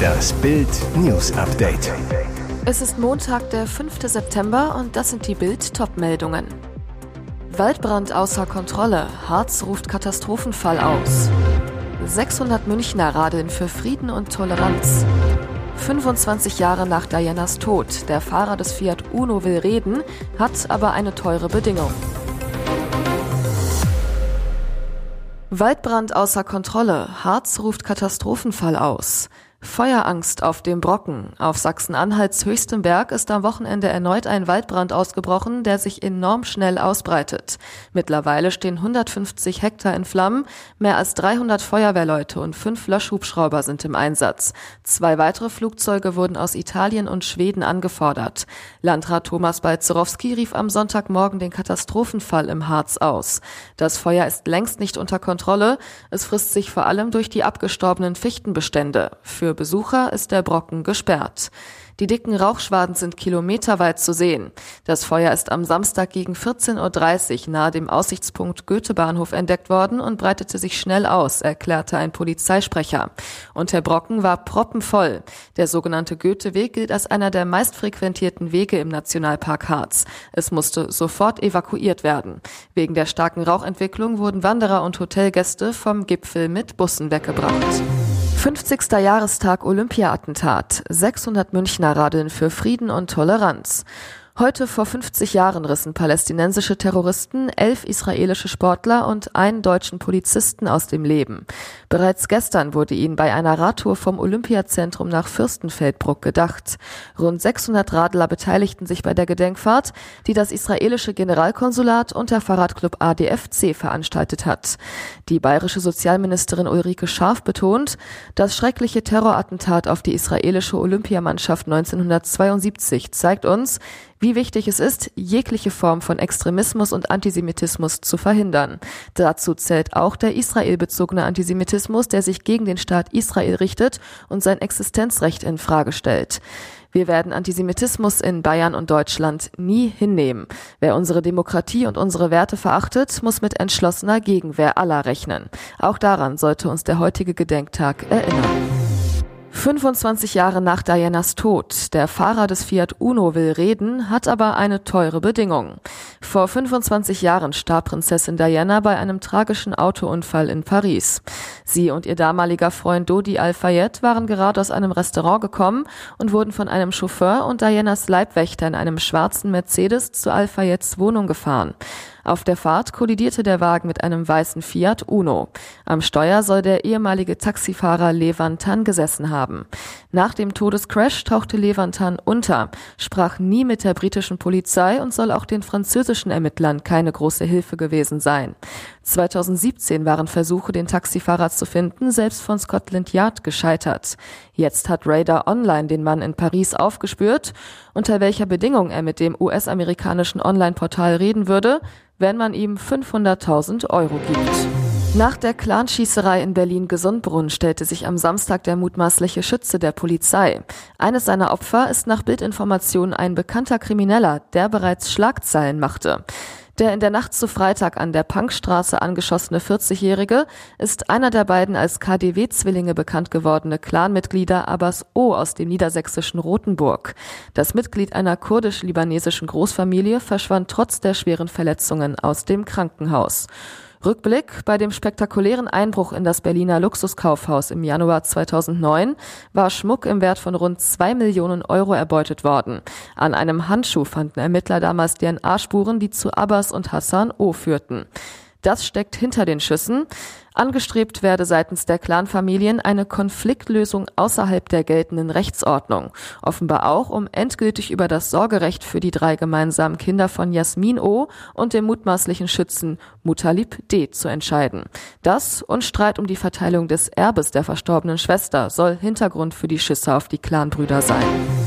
Das Bild News Update. Es ist Montag, der 5. September und das sind die Bild Topmeldungen. Waldbrand außer Kontrolle. Harz ruft Katastrophenfall aus. 600 Münchner radeln für Frieden und Toleranz. 25 Jahre nach Dianas Tod. Der Fahrer des Fiat Uno will reden, hat aber eine teure Bedingung. Waldbrand außer Kontrolle. Harz ruft Katastrophenfall aus. Feuerangst auf dem Brocken. Auf Sachsen-Anhalts höchstem Berg ist am Wochenende erneut ein Waldbrand ausgebrochen, der sich enorm schnell ausbreitet. Mittlerweile stehen 150 Hektar in Flammen, mehr als 300 Feuerwehrleute und fünf Löschhubschrauber sind im Einsatz. Zwei weitere Flugzeuge wurden aus Italien und Schweden angefordert. Landrat Thomas Balzerowski rief am Sonntagmorgen den Katastrophenfall im Harz aus. Das Feuer ist längst nicht unter Kontrolle. Es frisst sich vor allem durch die abgestorbenen Fichtenbestände. Für für Besucher ist der Brocken gesperrt. Die dicken Rauchschwaden sind kilometerweit zu sehen. Das Feuer ist am Samstag gegen 14.30 Uhr nahe dem Aussichtspunkt Goethebahnhof entdeckt worden und breitete sich schnell aus, erklärte ein Polizeisprecher. Und der Brocken war proppenvoll. Der sogenannte Goetheweg gilt als einer der meistfrequentierten Wege im Nationalpark Harz. Es musste sofort evakuiert werden. Wegen der starken Rauchentwicklung wurden Wanderer und Hotelgäste vom Gipfel mit Bussen weggebracht. 50. Jahrestag Olympia-Attentat. 600 Münchner radeln für Frieden und Toleranz. Heute vor 50 Jahren rissen palästinensische Terroristen elf israelische Sportler und einen deutschen Polizisten aus dem Leben. Bereits gestern wurde ihnen bei einer Radtour vom Olympiazentrum nach Fürstenfeldbruck gedacht. Rund 600 Radler beteiligten sich bei der Gedenkfahrt, die das israelische Generalkonsulat und der Fahrradclub ADFC veranstaltet hat. Die bayerische Sozialministerin Ulrike Scharf betont, das schreckliche Terrorattentat auf die israelische Olympiamannschaft 1972 zeigt uns, wie wichtig es ist, jegliche Form von Extremismus und Antisemitismus zu verhindern. Dazu zählt auch der israelbezogene Antisemitismus, der sich gegen den Staat Israel richtet und sein Existenzrecht in Frage stellt. Wir werden Antisemitismus in Bayern und Deutschland nie hinnehmen. Wer unsere Demokratie und unsere Werte verachtet, muss mit entschlossener Gegenwehr aller rechnen. Auch daran sollte uns der heutige Gedenktag erinnern. 25 Jahre nach Dianas Tod. Der Fahrer des Fiat Uno will reden, hat aber eine teure Bedingung. Vor 25 Jahren starb Prinzessin Diana bei einem tragischen Autounfall in Paris. Sie und ihr damaliger Freund Dodi Al-Fayed waren gerade aus einem Restaurant gekommen und wurden von einem Chauffeur und Dianas Leibwächter in einem schwarzen Mercedes zu Al-Fayeds Wohnung gefahren. Auf der Fahrt kollidierte der Wagen mit einem weißen Fiat Uno. Am Steuer soll der ehemalige Taxifahrer Levantan gesessen haben. Nach dem Todescrash tauchte Levantan unter, sprach nie mit der britischen Polizei und soll auch den französischen Ermittlern keine große Hilfe gewesen sein. 2017 waren Versuche, den Taxifahrer zu finden, selbst von Scotland Yard gescheitert. Jetzt hat Radar Online den Mann in Paris aufgespürt. Unter welcher Bedingung er mit dem US-amerikanischen Online-Portal reden würde, wenn man ihm 500.000 Euro gibt. Nach der Clanschießerei in Berlin-Gesundbrunn stellte sich am Samstag der mutmaßliche Schütze der Polizei. Eines seiner Opfer ist nach Bildinformationen ein bekannter Krimineller, der bereits Schlagzeilen machte. Der in der Nacht zu Freitag an der Punkstraße angeschossene 40-Jährige ist einer der beiden als KDW-Zwillinge bekannt gewordene Clanmitglieder Abbas O aus dem niedersächsischen Rothenburg. Das Mitglied einer kurdisch-libanesischen Großfamilie verschwand trotz der schweren Verletzungen aus dem Krankenhaus. Rückblick bei dem spektakulären Einbruch in das Berliner Luxuskaufhaus im Januar 2009 war Schmuck im Wert von rund zwei Millionen Euro erbeutet worden. An einem Handschuh fanden Ermittler damals DNA-Spuren, die zu Abbas und Hassan O führten. Das steckt hinter den Schüssen. Angestrebt werde seitens der Clanfamilien eine Konfliktlösung außerhalb der geltenden Rechtsordnung. Offenbar auch, um endgültig über das Sorgerecht für die drei gemeinsamen Kinder von Jasmin O. und dem mutmaßlichen Schützen Mutalib D. zu entscheiden. Das und Streit um die Verteilung des Erbes der verstorbenen Schwester soll Hintergrund für die Schüsse auf die Clanbrüder sein.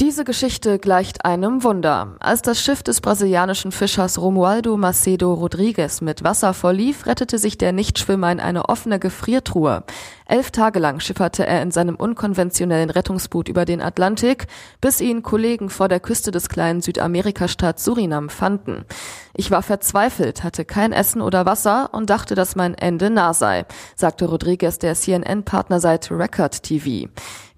Diese Geschichte gleicht einem Wunder. Als das Schiff des brasilianischen Fischers Romualdo Macedo Rodrigues mit Wasser verlief, rettete sich der Nichtschwimmer in eine offene Gefriertruhe. Elf Tage lang schifferte er in seinem unkonventionellen Rettungsboot über den Atlantik, bis ihn Kollegen vor der Küste des kleinen Südamerikastaats Surinam fanden. Ich war verzweifelt, hatte kein Essen oder Wasser und dachte, dass mein Ende nah sei, sagte Rodriguez der CNN-Partnerseite Record TV.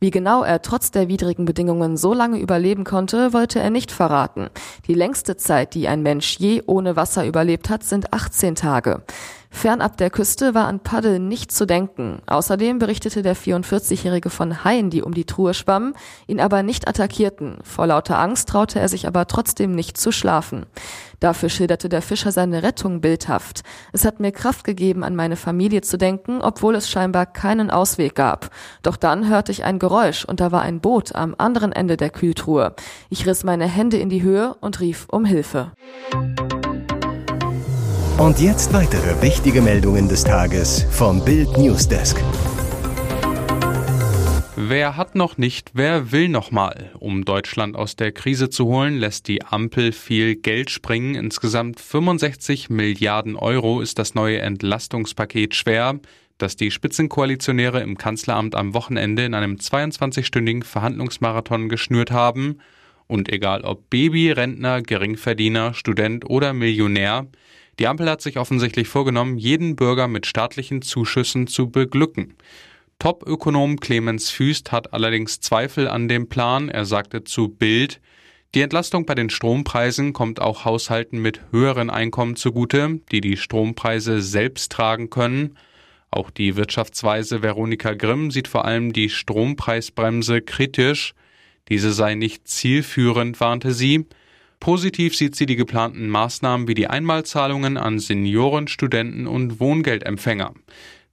Wie genau er trotz der widrigen Bedingungen so lange überleben konnte, wollte er nicht verraten. Die längste Zeit, die ein Mensch je ohne Wasser überlebt hat, sind 18 Tage. Fernab der Küste war an Paddeln nicht zu denken. Außerdem berichtete der 44-Jährige von Haien, die um die Truhe schwammen, ihn aber nicht attackierten. Vor lauter Angst traute er sich aber trotzdem nicht zu schlafen. Dafür schilderte der Fischer seine Rettung bildhaft. Es hat mir Kraft gegeben, an meine Familie zu denken, obwohl es scheinbar keinen Ausweg gab. Doch dann hörte ich ein Geräusch und da war ein Boot am anderen Ende der Kühltruhe. Ich riss meine Hände in die Höhe und rief um Hilfe. Und jetzt weitere wichtige Meldungen des Tages vom Bild Newsdesk. Wer hat noch nicht, wer will noch mal? Um Deutschland aus der Krise zu holen, lässt die Ampel viel Geld springen. Insgesamt 65 Milliarden Euro ist das neue Entlastungspaket schwer, das die Spitzenkoalitionäre im Kanzleramt am Wochenende in einem 22-stündigen Verhandlungsmarathon geschnürt haben. Und egal ob Baby, Rentner, Geringverdiener, Student oder Millionär, die Ampel hat sich offensichtlich vorgenommen, jeden Bürger mit staatlichen Zuschüssen zu beglücken. Top-Ökonom Clemens Füst hat allerdings Zweifel an dem Plan. Er sagte zu Bild, die Entlastung bei den Strompreisen kommt auch Haushalten mit höheren Einkommen zugute, die die Strompreise selbst tragen können. Auch die Wirtschaftsweise Veronika Grimm sieht vor allem die Strompreisbremse kritisch. Diese sei nicht zielführend, warnte sie. Positiv sieht sie die geplanten Maßnahmen wie die Einmalzahlungen an Senioren, Studenten und Wohngeldempfänger.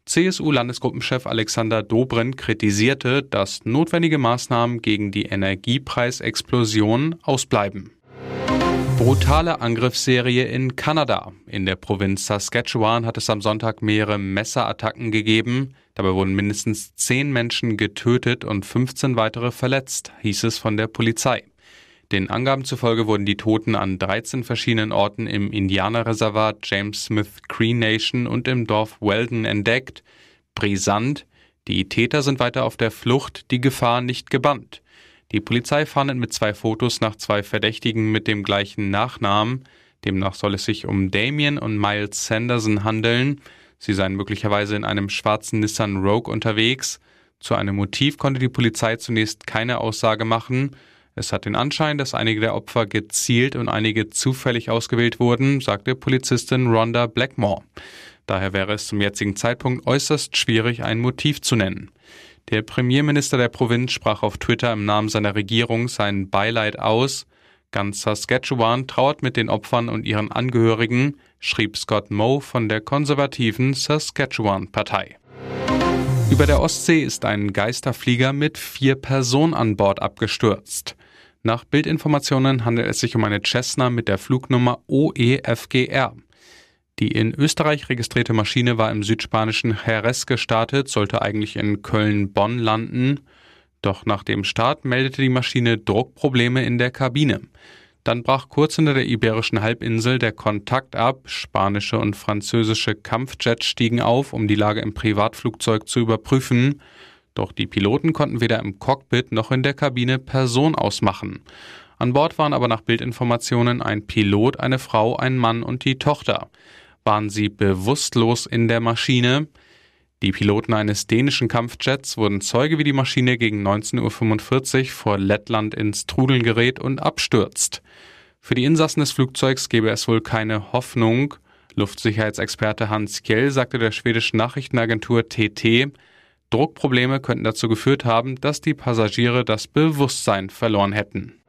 CSU-Landesgruppenchef Alexander Dobrindt kritisierte, dass notwendige Maßnahmen gegen die Energiepreisexplosion ausbleiben. Brutale Angriffsserie in Kanada. In der Provinz Saskatchewan hat es am Sonntag mehrere Messerattacken gegeben. Dabei wurden mindestens zehn Menschen getötet und 15 weitere verletzt, hieß es von der Polizei. Den Angaben zufolge wurden die Toten an 13 verschiedenen Orten im Indianerreservat James Smith Cree Nation und im Dorf Weldon entdeckt. Brisant, die Täter sind weiter auf der Flucht, die Gefahr nicht gebannt. Die Polizei fahndet mit zwei Fotos nach zwei Verdächtigen mit dem gleichen Nachnamen. Demnach soll es sich um Damien und Miles Sanderson handeln. Sie seien möglicherweise in einem schwarzen Nissan Rogue unterwegs. Zu einem Motiv konnte die Polizei zunächst keine Aussage machen. Es hat den Anschein, dass einige der Opfer gezielt und einige zufällig ausgewählt wurden, sagte Polizistin Rhonda Blackmore. Daher wäre es zum jetzigen Zeitpunkt äußerst schwierig, ein Motiv zu nennen. Der Premierminister der Provinz sprach auf Twitter im Namen seiner Regierung sein Beileid aus. Ganz Saskatchewan trauert mit den Opfern und ihren Angehörigen, schrieb Scott Moe von der konservativen Saskatchewan-Partei. Über der Ostsee ist ein Geisterflieger mit vier Personen an Bord abgestürzt. Nach Bildinformationen handelt es sich um eine Cessna mit der Flugnummer OEFGR. Die in Österreich registrierte Maschine war im südspanischen Jerez gestartet, sollte eigentlich in Köln-Bonn landen. Doch nach dem Start meldete die Maschine Druckprobleme in der Kabine. Dann brach kurz hinter der iberischen Halbinsel der Kontakt ab. Spanische und französische Kampfjets stiegen auf, um die Lage im Privatflugzeug zu überprüfen. Doch die Piloten konnten weder im Cockpit noch in der Kabine Person ausmachen. An Bord waren aber nach Bildinformationen ein Pilot, eine Frau, ein Mann und die Tochter. Waren sie bewusstlos in der Maschine? Die Piloten eines dänischen Kampfjets wurden Zeuge, wie die Maschine gegen 19.45 Uhr vor Lettland ins Trudeln gerät und abstürzt. Für die Insassen des Flugzeugs gäbe es wohl keine Hoffnung. Luftsicherheitsexperte Hans Kjell sagte der schwedischen Nachrichtenagentur TT, Druckprobleme könnten dazu geführt haben, dass die Passagiere das Bewusstsein verloren hätten.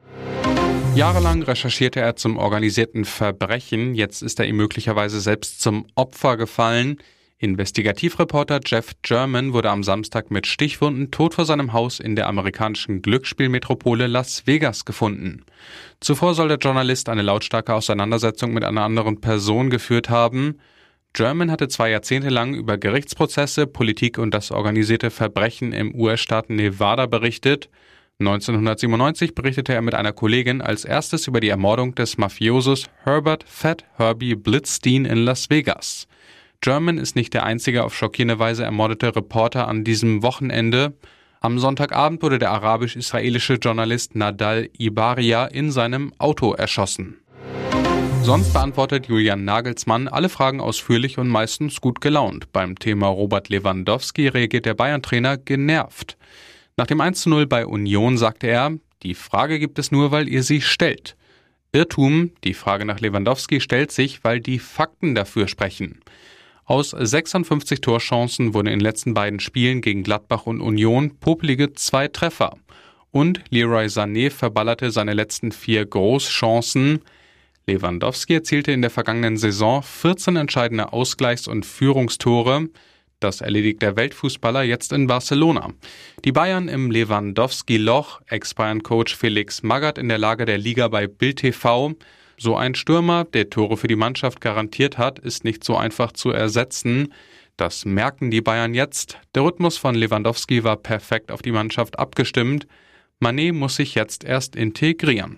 Jahrelang recherchierte er zum organisierten Verbrechen, jetzt ist er ihm möglicherweise selbst zum Opfer gefallen. Investigativreporter Jeff German wurde am Samstag mit Stichwunden tot vor seinem Haus in der amerikanischen Glücksspielmetropole Las Vegas gefunden. Zuvor soll der Journalist eine lautstarke Auseinandersetzung mit einer anderen Person geführt haben. German hatte zwei Jahrzehnte lang über Gerichtsprozesse, Politik und das organisierte Verbrechen im US-Staat Nevada berichtet. 1997 berichtete er mit einer Kollegin als erstes über die Ermordung des Mafiosos Herbert Fat Herbie Blitzstein in Las Vegas. German ist nicht der einzige auf schockierende Weise ermordete Reporter an diesem Wochenende. Am Sonntagabend wurde der arabisch-israelische Journalist Nadal Ibaria in seinem Auto erschossen. Sonst beantwortet Julian Nagelsmann alle Fragen ausführlich und meistens gut gelaunt. Beim Thema Robert Lewandowski reagiert der Bayern-Trainer genervt. Nach dem 1 zu 0 bei Union sagte er, die Frage gibt es nur, weil ihr sie stellt. Irrtum, die Frage nach Lewandowski stellt sich, weil die Fakten dafür sprechen. Aus 56 Torchancen wurden in den letzten beiden Spielen gegen Gladbach und Union popelige zwei Treffer. Und Leroy Sané verballerte seine letzten vier Großchancen. Lewandowski erzielte in der vergangenen Saison 14 entscheidende Ausgleichs- und Führungstore. Das erledigt der Weltfußballer jetzt in Barcelona. Die Bayern im Lewandowski-Loch, Ex-Bayern-Coach Felix Magath in der Lage der Liga bei Bild TV. So ein Stürmer, der Tore für die Mannschaft garantiert hat, ist nicht so einfach zu ersetzen. Das merken die Bayern jetzt. Der Rhythmus von Lewandowski war perfekt auf die Mannschaft abgestimmt. Manet muss sich jetzt erst integrieren.